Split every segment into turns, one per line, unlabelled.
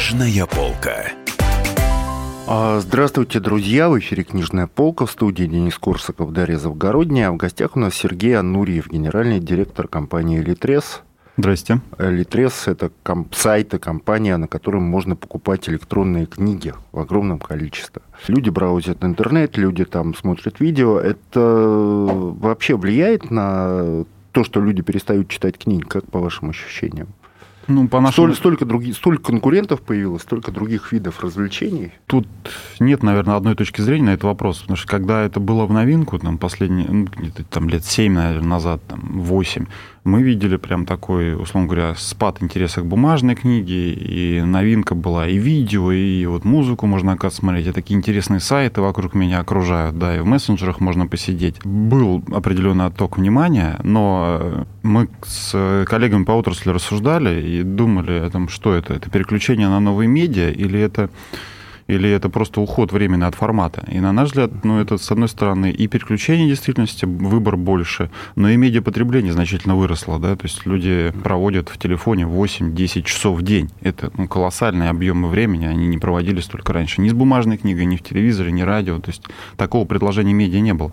Книжная полка.
А, здравствуйте, друзья! В эфире «Книжная полка» в студии Денис Корсаков, Дарья Завгородняя. А в гостях у нас Сергей Ануриев, генеральный директор компании «Литрес».
Здрасте.
Литрес – это комп- сайт и компания, на котором можно покупать электронные книги в огромном количестве. Люди браузят интернет, люди там смотрят видео. Это вообще влияет на то, что люди перестают читать книги, как по вашим ощущениям?
Ну, по нашему...
Столь, столько, других, столько конкурентов появилось, столько других видов развлечений.
Тут нет, наверное, одной точки зрения на этот вопрос, потому что когда это было в новинку, там, последние, ну, там, лет 7, наверное, назад, там, 8, мы видели прям такой, условно говоря, спад интереса к бумажной книге, и новинка была и видео, и вот музыку можно, оказывается, смотреть, и такие интересные сайты вокруг меня окружают, да, и в мессенджерах можно посидеть. Был определенный отток внимания, но мы с коллегами по отрасли рассуждали и думали о том, что это, это переключение на новые медиа или это или это просто уход временно от формата. И на наш взгляд, ну, это, с одной стороны, и переключение действительности, выбор больше, но и медиапотребление значительно выросло, да, то есть люди проводят в телефоне 8-10 часов в день. Это ну, колоссальные объемы времени, они не проводились только раньше. Ни с бумажной книгой, ни в телевизоре, ни радио, то есть такого предложения медиа не было.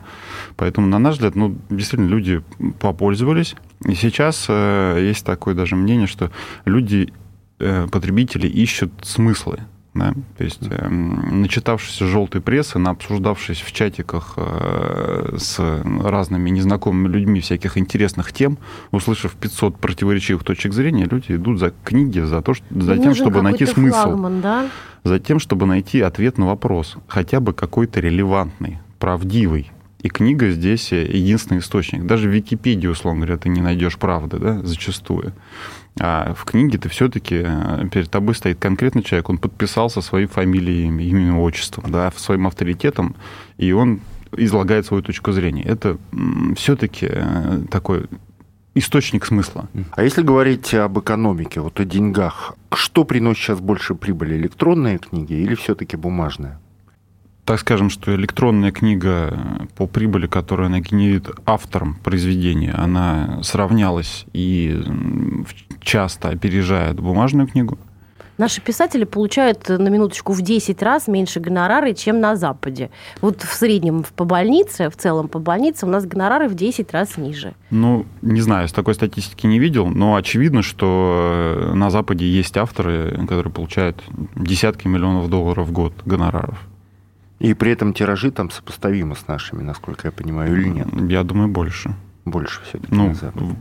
Поэтому, на наш взгляд, ну, действительно, люди попользовались, и сейчас э, есть такое даже мнение, что люди, э, потребители ищут смыслы да? То есть, э, начитавшись желтой прессы, обсуждавшись в чатиках э, с разными незнакомыми людьми всяких интересных тем, услышав 500 противоречивых точек зрения, люди идут за книги, за, то, что, за тем, чтобы найти смысл.
Флагман, да?
За тем, чтобы найти ответ на вопрос, хотя бы какой-то релевантный, правдивый. И книга здесь единственный источник. Даже в Википедии, условно говоря, ты не найдешь правды, да, зачастую. А в книге ты все-таки э, перед тобой стоит конкретный человек, он подписался своей фамилией, именем, отчеством, да, своим авторитетом, и он излагает свою точку зрения. Это все-таки э, такой источник смысла.
А если говорить об экономике, вот о деньгах, что приносит сейчас больше прибыли, электронные книги или все-таки бумажные?
Так скажем, что электронная книга э, по прибыли, которую она генерит автором произведения, она сравнялась и часто опережает бумажную книгу.
Наши писатели получают на минуточку в 10 раз меньше гонорары, чем на Западе. Вот в среднем по больнице, в целом по больнице у нас гонорары в 10 раз ниже.
Ну, не знаю, с такой статистики не видел, но очевидно, что э, на Западе есть авторы, которые получают десятки миллионов долларов в год гонораров.
И при этом тиражи там сопоставимы с нашими, насколько я понимаю, или нет?
Я думаю, больше.
Больше все-таки.
Ну,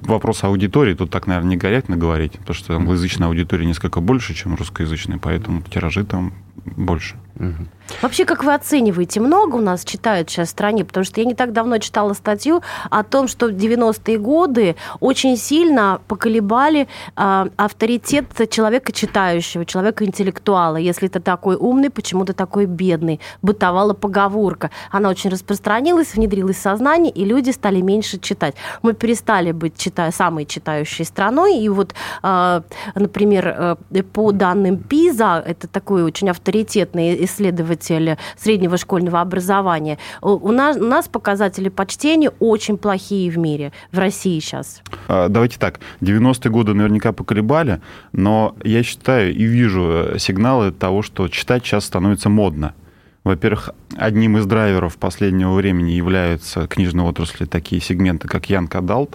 вопрос аудитории тут так, наверное, не корректно говорить, потому что англоязычная аудитория несколько больше, чем русскоязычная, поэтому тиражи там больше.
Угу.
Вообще, как вы оцениваете, много у нас читают сейчас в стране? Потому что я не так давно читала статью о том, что в 90-е годы очень сильно поколебали э, авторитет человека читающего, человека интеллектуала. Если ты такой умный, почему ты такой бедный? Бытовала поговорка. Она очень распространилась, внедрилась в сознание, и люди стали меньше читать. Мы перестали быть читая, самой читающей страной. И вот, э, например, э, по данным ПИЗа, это такой очень авторитетный исследователь среднего школьного образования, у нас, у нас показатели по чтению очень плохие в мире, в России сейчас.
А, давайте так, 90-е годы наверняка поколебали, но я считаю и вижу э, сигналы того, что читать сейчас становится модно. Во-первых, одним из драйверов последнего времени являются книжной отрасли такие сегменты, как Young Adult,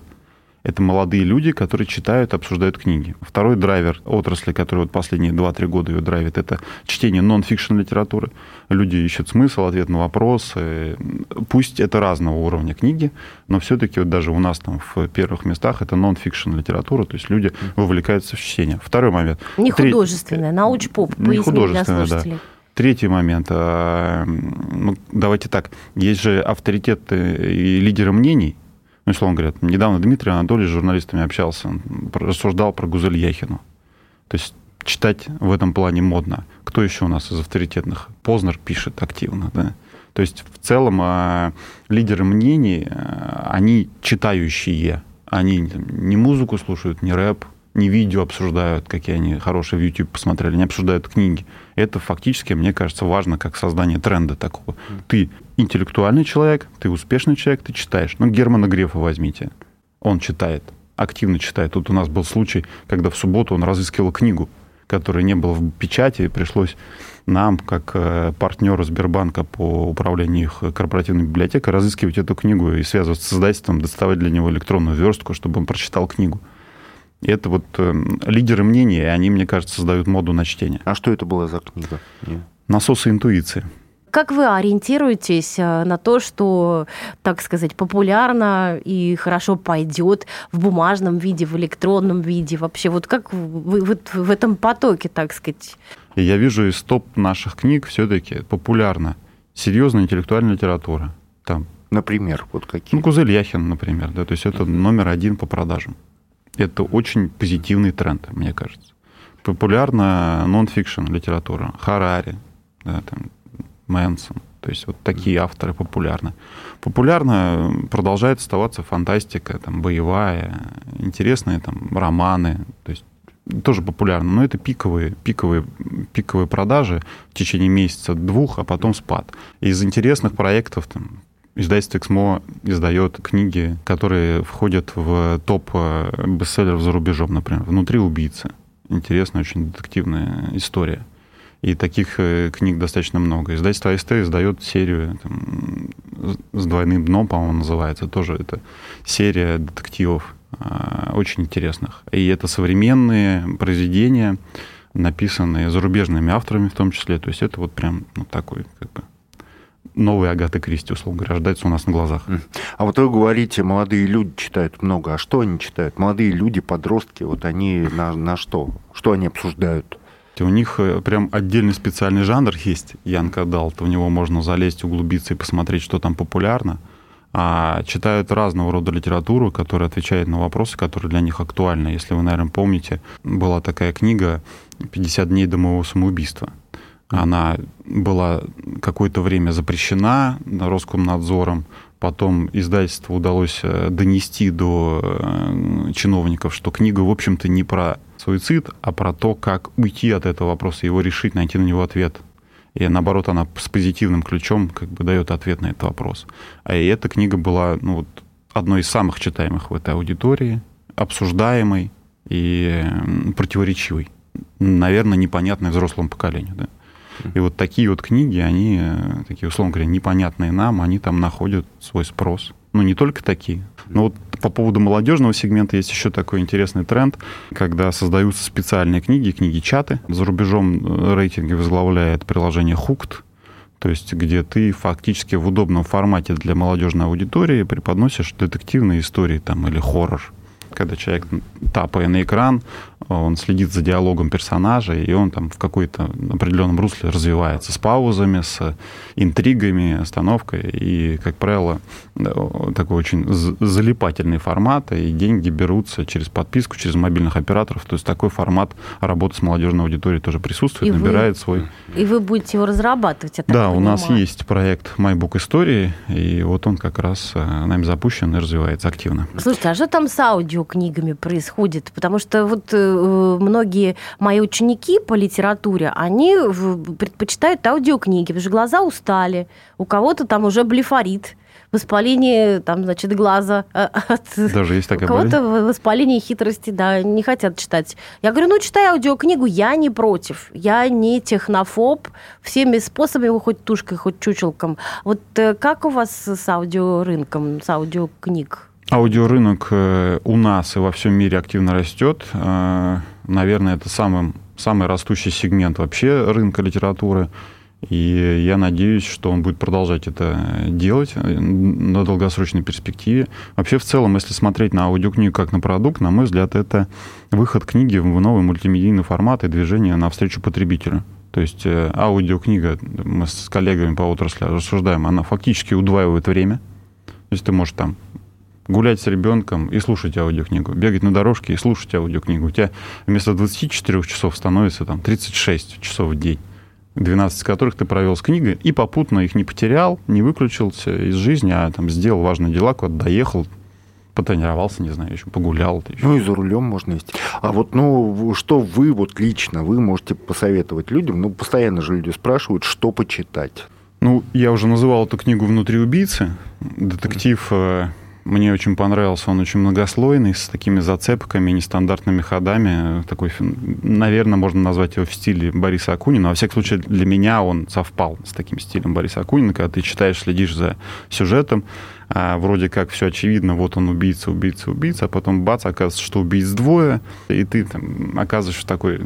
это молодые люди, которые читают, обсуждают книги. Второй драйвер отрасли, который вот последние 2-3 года ее драйвит, это чтение нон-фикшн литературы. Люди ищут смысл, ответ на вопросы. Пусть это разного уровня книги, но все-таки вот даже у нас там в первых местах это нон-фикшн литература, то есть люди вовлекаются в чтение. Второй момент.
Не художественная, науч-поп,
Не художественная, да. Третий момент. А, ну, давайте так. Есть же авторитеты и лидеры мнений, ну, условно говоря, недавно Дмитрий Анатольевич с журналистами общался, рассуждал про Гузель Яхину. То есть читать в этом плане модно. Кто еще у нас из авторитетных? Познер пишет активно, да. То есть в целом э, лидеры мнений, э, они читающие, они не музыку слушают, не рэп, не видео обсуждают, какие они хорошие в YouTube посмотрели, не обсуждают книги. Это фактически, мне кажется, важно как создание тренда такого. Ты интеллектуальный человек, ты успешный человек, ты читаешь. Ну, Германа Грефа возьмите. Он читает, активно читает. Тут у нас был случай, когда в субботу он разыскивал книгу, который не был в печати, пришлось нам, как э, партнеру Сбербанка по управлению их корпоративной библиотекой, разыскивать эту книгу и связываться с издательством, доставать для него электронную верстку, чтобы он прочитал книгу. И это вот э, лидеры мнения, и они, мне кажется, создают моду на чтение.
А что это была за книга?
«Насосы интуиции».
Как вы ориентируетесь э, на то, что, так сказать, популярно и хорошо пойдет в бумажном виде, в электронном виде? Вообще, вот как вы вот в этом потоке, так сказать?
Я вижу из топ наших книг все-таки популярна серьезная интеллектуальная литература. Там.
Например, вот какие?
Ну, Кузель Яхин, например, да, то есть это номер один по продажам. Это очень позитивный тренд, мне кажется. Популярна нон-фикшн литература, Харари, да, там, Мэнсон. То есть вот такие авторы популярны. Популярно продолжает оставаться фантастика, там, боевая, интересные там, романы. То есть тоже популярно, но это пиковые, пиковые, пиковые продажи в течение месяца, двух, а потом спад. Из интересных проектов там, издательство «Эксмо» издает книги, которые входят в топ э, бестселлеров за рубежом, например, «Внутри убийцы». Интересная, очень детективная история. И таких э, книг достаточно много. Издательство АСТ издает серию там, с двойным дном, по-моему, называется. Тоже это серия детективов э, очень интересных. И это современные произведения, написанные зарубежными авторами в том числе. То есть это вот прям ну, такой как бы новый Агаты Кристи, условно говоря, рождается у нас на глазах.
А вот вы говорите, молодые люди читают много. А что они читают? Молодые люди, подростки, вот они на, на что? Что они обсуждают?
У них э, прям отдельный специальный жанр есть, Янка Далт. В него можно залезть, углубиться и посмотреть, что там популярно. А читают разного рода литературу, которая отвечает на вопросы, которые для них актуальны. Если вы, наверное, помните, была такая книга «50 дней до моего самоубийства». Она была какое-то время запрещена Роскомнадзором, Потом издательству удалось э, донести до э, чиновников, что книга, в общем-то, не про суицид, а про то, как уйти от этого вопроса, его решить, найти на него ответ. И наоборот, она с позитивным ключом как бы дает ответ на этот вопрос. А и эта книга была ну, вот, одной из самых читаемых в этой аудитории, обсуждаемой и противоречивой. Наверное, непонятной взрослому поколению. Да? И вот такие вот книги, они, э, такие, условно говоря, непонятные нам, они там находят свой спрос. Ну, не только такие. Но вот по поводу молодежного сегмента есть еще такой интересный тренд, когда создаются специальные книги, книги-чаты. За рубежом э, рейтинги возглавляет приложение Hooked, то есть где ты фактически в удобном формате для молодежной аудитории преподносишь детективные истории там, или хоррор когда человек, тапая на экран, он следит за диалогом персонажа, и он там в какой-то определенном русле развивается с паузами, с интригами, остановкой. И, как правило, такой очень залипательный формат, и деньги берутся через подписку, через мобильных операторов. То есть такой формат работы с молодежной аудиторией тоже присутствует, и набирает вы, свой...
И вы будете его разрабатывать, я
Да, у нас есть проект «Майбук истории», и вот он как раз э, нами запущен и развивается активно.
Слушайте, а что там с аудиокнигами происходит? Потому что вот э, Э, многие мои ученики по литературе, они предпочитают аудиокниги, потому что глаза устали, у кого-то там уже блефорит, воспаление, там, значит, глаза. Э,
от... Даже есть такая
У кого-то воспаление хитрости, да, не хотят читать. Я говорю, ну, читай аудиокнигу, я не против. Я не технофоб. Всеми способами, хоть тушкой, хоть чучелком. Вот э, как у вас с аудиорынком, с аудиокниг?
Аудиорынок э, у нас и во всем мире активно растет. Э, наверное, это самый, самый растущий сегмент вообще рынка литературы. И я надеюсь, что он будет продолжать это делать э, на долгосрочной перспективе. Вообще, в целом, если смотреть на аудиокнигу как на продукт, на мой взгляд, это выход книги в новый мультимедийный формат и движение навстречу потребителю. То есть аудиокнига, мы с коллегами по отрасли рассуждаем, она фактически удваивает время. То есть ты можешь там гулять с ребенком и слушать аудиокнигу, бегать на дорожке и слушать аудиокнигу. У тебя вместо 24 часов становится там 36 часов в день. 12 из которых ты провел с книгой, и попутно их не потерял, не выключился из жизни, а там сделал важные дела, куда-то доехал, потренировался, не знаю, еще погулял. Еще.
Ну и за рулем можно ездить. А вот, ну, что вы вот лично, вы можете посоветовать людям, ну, постоянно же люди спрашивают, что почитать.
Ну, я уже называл эту книгу «Внутри убийцы». Детектив э, Мне очень понравился, он очень многослойный, с такими зацепками, нестандартными ходами. Такой, наверное, можно назвать его в стиле Бориса Акунина. Во всяком случае, для меня он совпал с таким стилем Бориса Акунина, когда ты читаешь, следишь за сюжетом, а вроде как все очевидно, вот он убийца, убийца, убийца, а потом бац, оказывается, что убийц двое, и ты там оказываешься в такой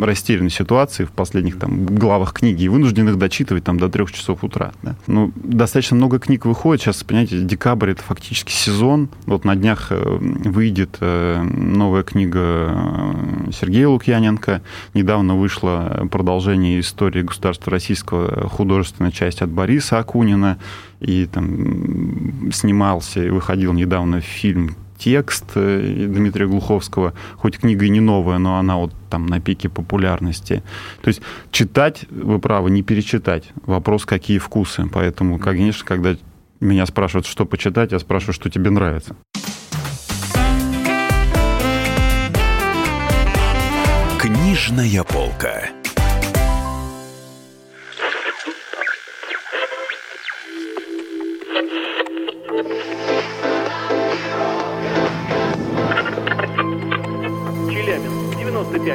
растерянной ситуации в последних там главах книги и вынужден их дочитывать там до трех часов утра. Да? Ну, достаточно много книг выходит, сейчас, понимаете, декабрь это фактически сезон, вот на днях э, выйдет э, новая книга э, Сергея Лукьяненко, недавно вышло продолжение истории государства российского, художественная часть от Бориса Акунина, и там снимался и выходил недавно фильм текст э, Дмитрия Глуховского, хоть книга и не новая, но она вот там на пике популярности. То есть читать, вы правы, не перечитать. Вопрос, какие вкусы. Поэтому, конечно, когда меня спрашивают, что почитать, я спрашиваю, что тебе нравится.
Книжная полка.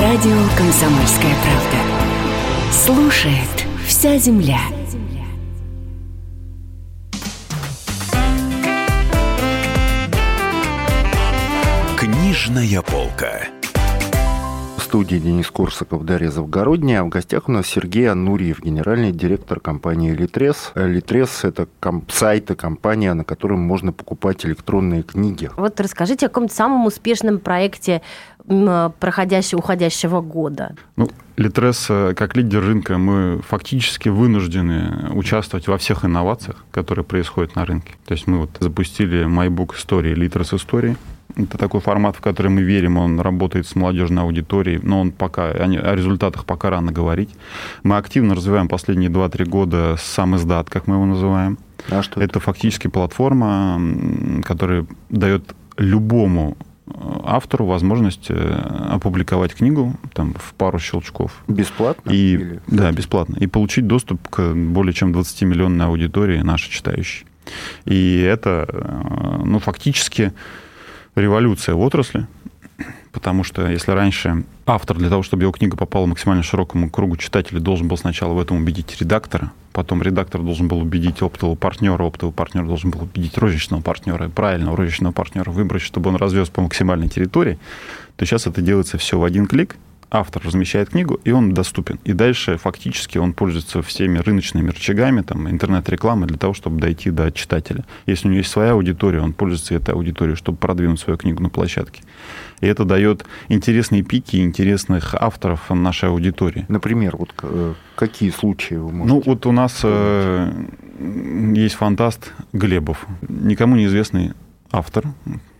Радио «Комсомольская правда». Слушает вся земля.
Книжная полка.
В студии Денис Курсаков, Дарья Завгородняя. А в гостях у нас Сергей Анурьев, генеральный директор компании «Литрес». «Литрес» — это комп- сайт и компания, на котором можно покупать электронные книги.
Вот расскажите о каком-то самом успешном проекте проходящего, уходящего года?
Ну, Литрес, э, как лидер рынка, мы фактически вынуждены участвовать во всех инновациях, которые происходят на рынке. То есть мы вот запустили MyBook истории, Литрес истории. Это такой формат, в который мы верим, он работает с молодежной аудиторией, но он пока, о результатах пока рано говорить. Мы активно развиваем последние 2-3 года сам издат, как мы его называем. А что это? это фактически платформа, которая дает любому автору возможность э, опубликовать книгу там, в пару щелчков.
Бесплатно?
И, или... Да, бесплатно. И получить доступ к более чем 20-миллионной аудитории нашей читающей. И это, э, ну, фактически революция в отрасли, потому что если раньше автор для того, чтобы его книга попала максимально широкому кругу читателей, должен был сначала в этом убедить редактора, потом редактор должен был убедить оптового партнера, оптовый партнер должен был убедить розничного партнера, правильного розничного партнера выбрать, чтобы он развез по максимальной территории, то сейчас это делается все в один клик, автор размещает книгу, и он доступен. И дальше фактически он пользуется всеми рыночными рычагами, там, интернет-рекламы для того, чтобы дойти до читателя. Если у него есть своя аудитория, он пользуется этой аудиторией, чтобы продвинуть свою книгу на площадке. И это дает интересные пики интересных авторов нашей аудитории.
Например, вот э, какие случаи вы можете?
Ну, вот у нас э, есть фантаст Глебов, никому неизвестный автор,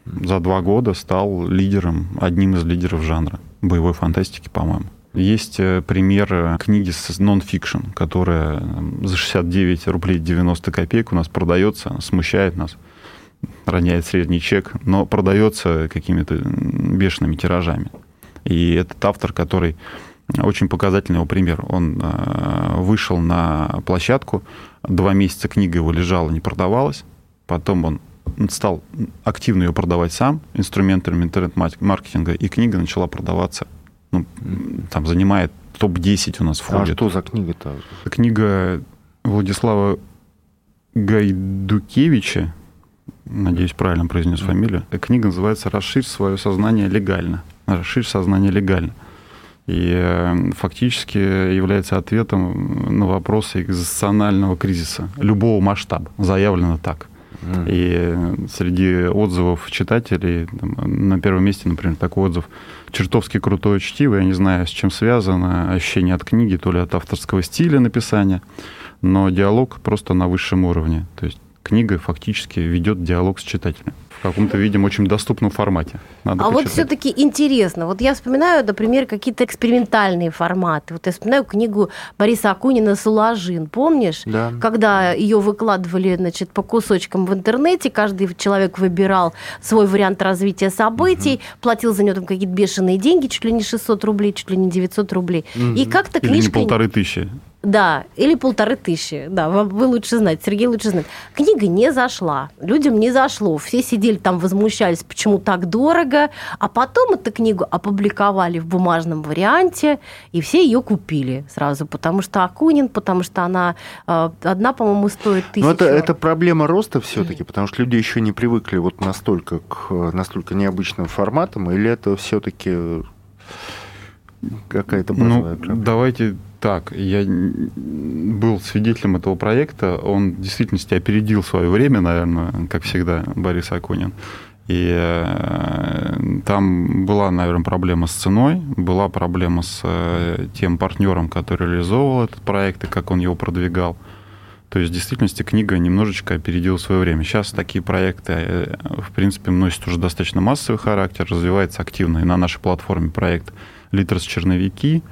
за два года стал лидером, одним из лидеров жанра боевой фантастики, по-моему. Есть э, пример книги с нон-фикшн, которая за 69 рублей 90 копеек у нас продается, смущает нас роняет средний чек, но продается какими-то бешеными тиражами. И этот автор, который очень показательный его пример. Он э, вышел на площадку, два месяца книга его лежала, не продавалась. Потом он стал активно ее продавать сам, инструментами интернет-маркетинга, и книга начала продаваться. Ну, там занимает топ-10 у нас входит.
А что за книга-то?
Книга Владислава Гайдукевича надеюсь, правильно произнес фамилию. Книга называется «Расширь свое сознание легально». «Расширь сознание легально». И э, фактически является ответом на вопросы экзистенциального кризиса любого масштаба. Заявлено так. И среди отзывов читателей там, на первом месте, например, такой отзыв чертовски крутое чтиво, я не знаю, с чем связано, ощущение от книги, то ли от авторского стиля написания, но диалог просто на высшем уровне. То есть книга фактически ведет диалог с читателем в каком-то, видимо, очень доступном формате.
Надо а почитать. вот все-таки интересно. Вот я вспоминаю, например, какие-то экспериментальные форматы. Вот я вспоминаю книгу Бориса Акунина «Сулажин». Помнишь?
Да.
Когда ее выкладывали значит, по кусочкам в интернете, каждый человек выбирал свой вариант развития событий, угу. платил за нее там какие-то бешеные деньги, чуть ли не 600 рублей, чуть ли не 900 рублей. Угу. И как-то книжка...
Или не полторы тысячи.
Да, или полторы тысячи. Да, вы лучше знаете, Сергей лучше знает. Книга не зашла, людям не зашло. Все сидели там, возмущались, почему так дорого. А потом эту книгу опубликовали в бумажном варианте, и все ее купили сразу, потому что Акунин, потому что она э, одна, по-моему, стоит тысячу.
Но это, это проблема роста все-таки, потому что люди еще не привыкли вот настолько к настолько необычным форматам, или это все-таки какая-то базовая
ну, проблема? Давайте так, я был свидетелем этого проекта. Он в действительности опередил свое время, наверное, как всегда, Борис Акунин. И э, там была, наверное, проблема с ценой, была проблема с э, тем партнером, который реализовывал этот проект и как он его продвигал. То есть, в действительности, книга немножечко опередила свое время. Сейчас такие проекты, э, в принципе, носят уже достаточно массовый характер, развивается активно и на нашей платформе проект «Литрос черновики»,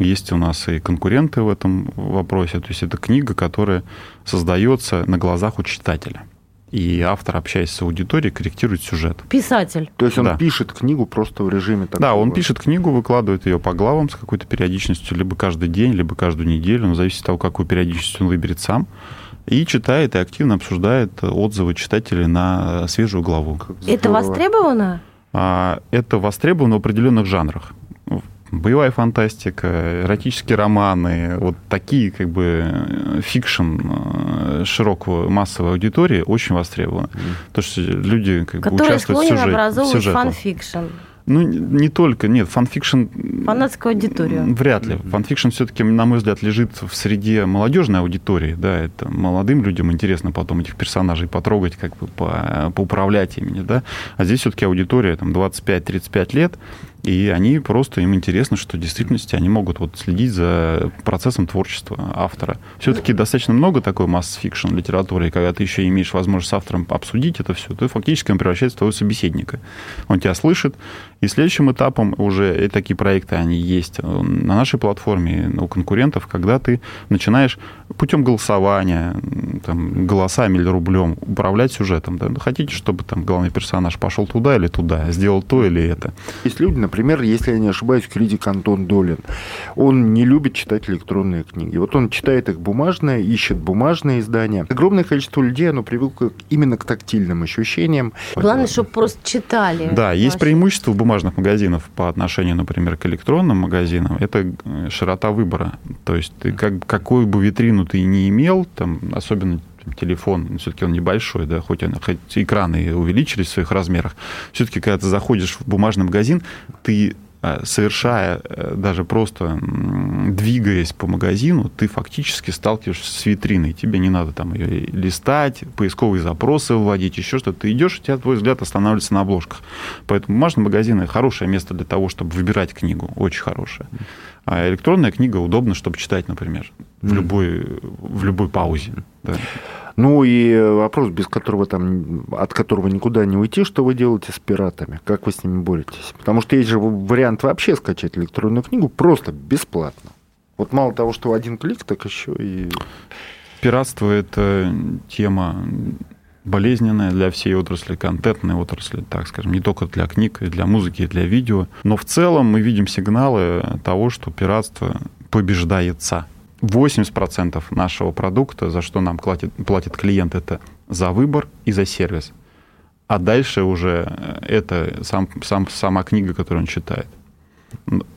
есть у нас и конкуренты в этом вопросе. То есть это книга, которая создается на глазах у читателя. И автор, общаясь с аудиторией, корректирует сюжет.
Писатель.
То есть он да. пишет книгу просто в режиме такого...
Да, он пишет книгу, выкладывает ее по главам с какой-то периодичностью, либо каждый день, либо каждую неделю, но зависит от того, какую периодичность он выберет сам. И читает, и активно обсуждает отзывы читателей на свежую главу.
Это востребовано?
А, это востребовано в определенных жанрах боевая фантастика, эротические романы, вот такие как бы fiction э, широкого массовой аудитории очень востребованы. Мм. Потому что люди как бы участвуют в сюжете.
образовывают fan fiction.
Ну, не только, нет, fan fiction...
Фанатскую аудиторию.
Вряд ли. Fan fiction все-таки, на мой взгляд, лежит в среде молодежной аудитории, да, это молодым людям интересно потом этих персонажей потрогать, как бы по, поуправлять ими, да, а здесь все-таки аудитория, там, 25-35 лет, и они просто, им интересно, что в действительности они могут вот следить за процессом творчества автора. Все-таки достаточно много такой mass fiction литературы, и когда ты еще имеешь возможность с автором обсудить это все, ты фактически он превращается в твоего собеседника. Он тебя слышит, и следующим этапом уже такие проекты, они есть на нашей платформе, у конкурентов, когда ты начинаешь путем голосования, там, голосами или рублем управлять сюжетом. Да? Хотите, чтобы там главный персонаж пошел туда или туда, сделал то или это.
Есть люди, например, если я не ошибаюсь, критик Антон Долин, он не любит читать электронные книги. Вот он читает их бумажные, ищет бумажные издания. Огромное количество людей, оно привыкло именно к тактильным ощущениям.
Главное, чтобы просто читали.
Да, есть преимущество бумажных магазинах по отношению, например, к электронным магазинам. Это э, широта выбора. То есть ты как, какую бы витрину ты не имел, там, особенно телефон, все-таки он небольшой, да, хоть, он, хоть экраны увеличились в своих размерах, все-таки, когда ты заходишь в бумажный магазин, ты совершая, э, даже просто двигаясь по магазину, ты фактически сталкиваешься с витриной. Тебе не надо там ее листать, поисковые запросы вводить, еще что-то. Ты идешь, у тебя твой взгляд останавливается на обложках. Поэтому бумажный магазин – хорошее место для того, чтобы выбирать книгу, очень хорошее. А электронная книга удобна, чтобы читать, например, в, любой, в любой паузе. Да.
Ну и вопрос, без которого там, от которого никуда не уйти, что вы делаете с пиратами? Как вы с ними боретесь? Потому что есть же вариант вообще скачать электронную книгу просто бесплатно. Вот мало того, что один клик, так еще и...
Пиратство – это тема болезненная для всей отрасли, контентной отрасли, так скажем, не только для книг, и для музыки, и для видео. Но в целом мы видим сигналы того, что пиратство побеждается. 80% нашего продукта, за что нам платит, платит клиент, это за выбор и за сервис. А дальше уже э, это сам, сам, сама книга, которую он читает.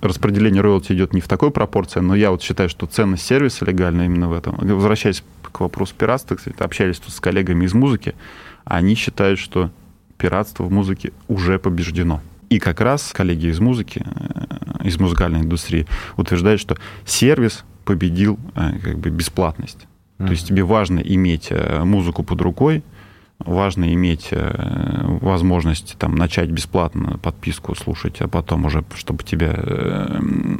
Распределение роялти идет не в такой пропорции, но я вот считаю, что ценность сервиса легальна именно в этом. Возвращаясь к вопросу пиратства, кстати, общались тут с коллегами из музыки, они считают, что пиратство в музыке уже побеждено. И как раз коллеги из музыки, э, из музыкальной индустрии утверждают, что сервис победил э, как бы бесплатность. Mm-hmm. То есть тебе важно иметь э, музыку под рукой, важно иметь э, возможность там, начать бесплатно подписку слушать, а потом уже, чтобы тебя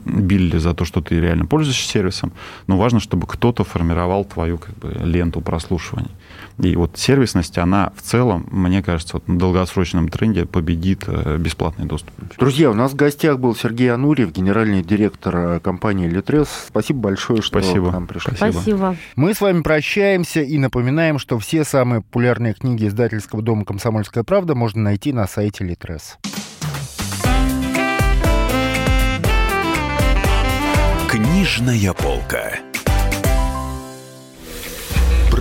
били за то, что ты реально пользуешься сервисом. Но важно, чтобы кто-то формировал твою как бы, ленту прослушивания. И вот сервисность, она в целом, мне кажется, вот на долгосрочном тренде победит э, бесплатный доступ.
Друзья, у нас в гостях был Сергей Анурьев, генеральный директор э, компании Литрес. Спасибо большое, что
Спасибо.
к нам пришли.
Спасибо.
Мы с вами прощаемся и напоминаем, что все самые популярные книги издательского дома «Комсомольская правда» можно найти на сайте Литрес.
Книжная полка.